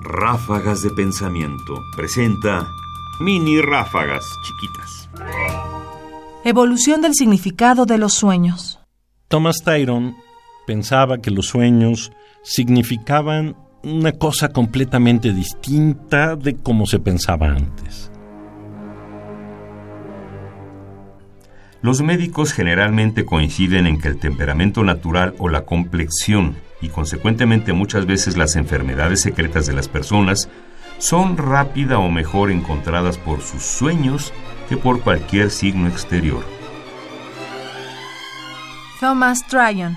Ráfagas de Pensamiento presenta mini ráfagas chiquitas. Evolución del significado de los sueños. Thomas Tyron pensaba que los sueños significaban una cosa completamente distinta de cómo se pensaba antes. Los médicos generalmente coinciden en que el temperamento natural o la complexión y consecuentemente muchas veces las enfermedades secretas de las personas son rápida o mejor encontradas por sus sueños que por cualquier signo exterior. Thomas Tryon,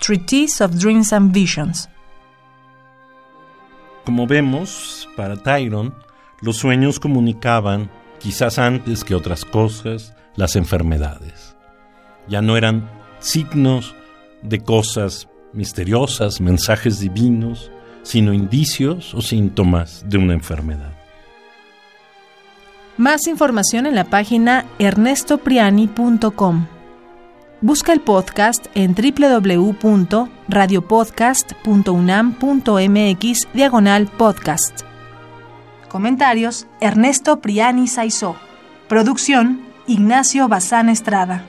Treatise of Dreams and Visions. Como vemos, para Tyron, los sueños comunicaban, quizás antes que otras cosas, las enfermedades. Ya no eran signos de cosas misteriosas, mensajes divinos, sino indicios o síntomas de una enfermedad. Más información en la página ernestopriani.com. Busca el podcast en www.radiopodcast.unam.mx diagonal podcast. Comentarios Ernesto Priani Saizó. Producción Ignacio Bazán Estrada.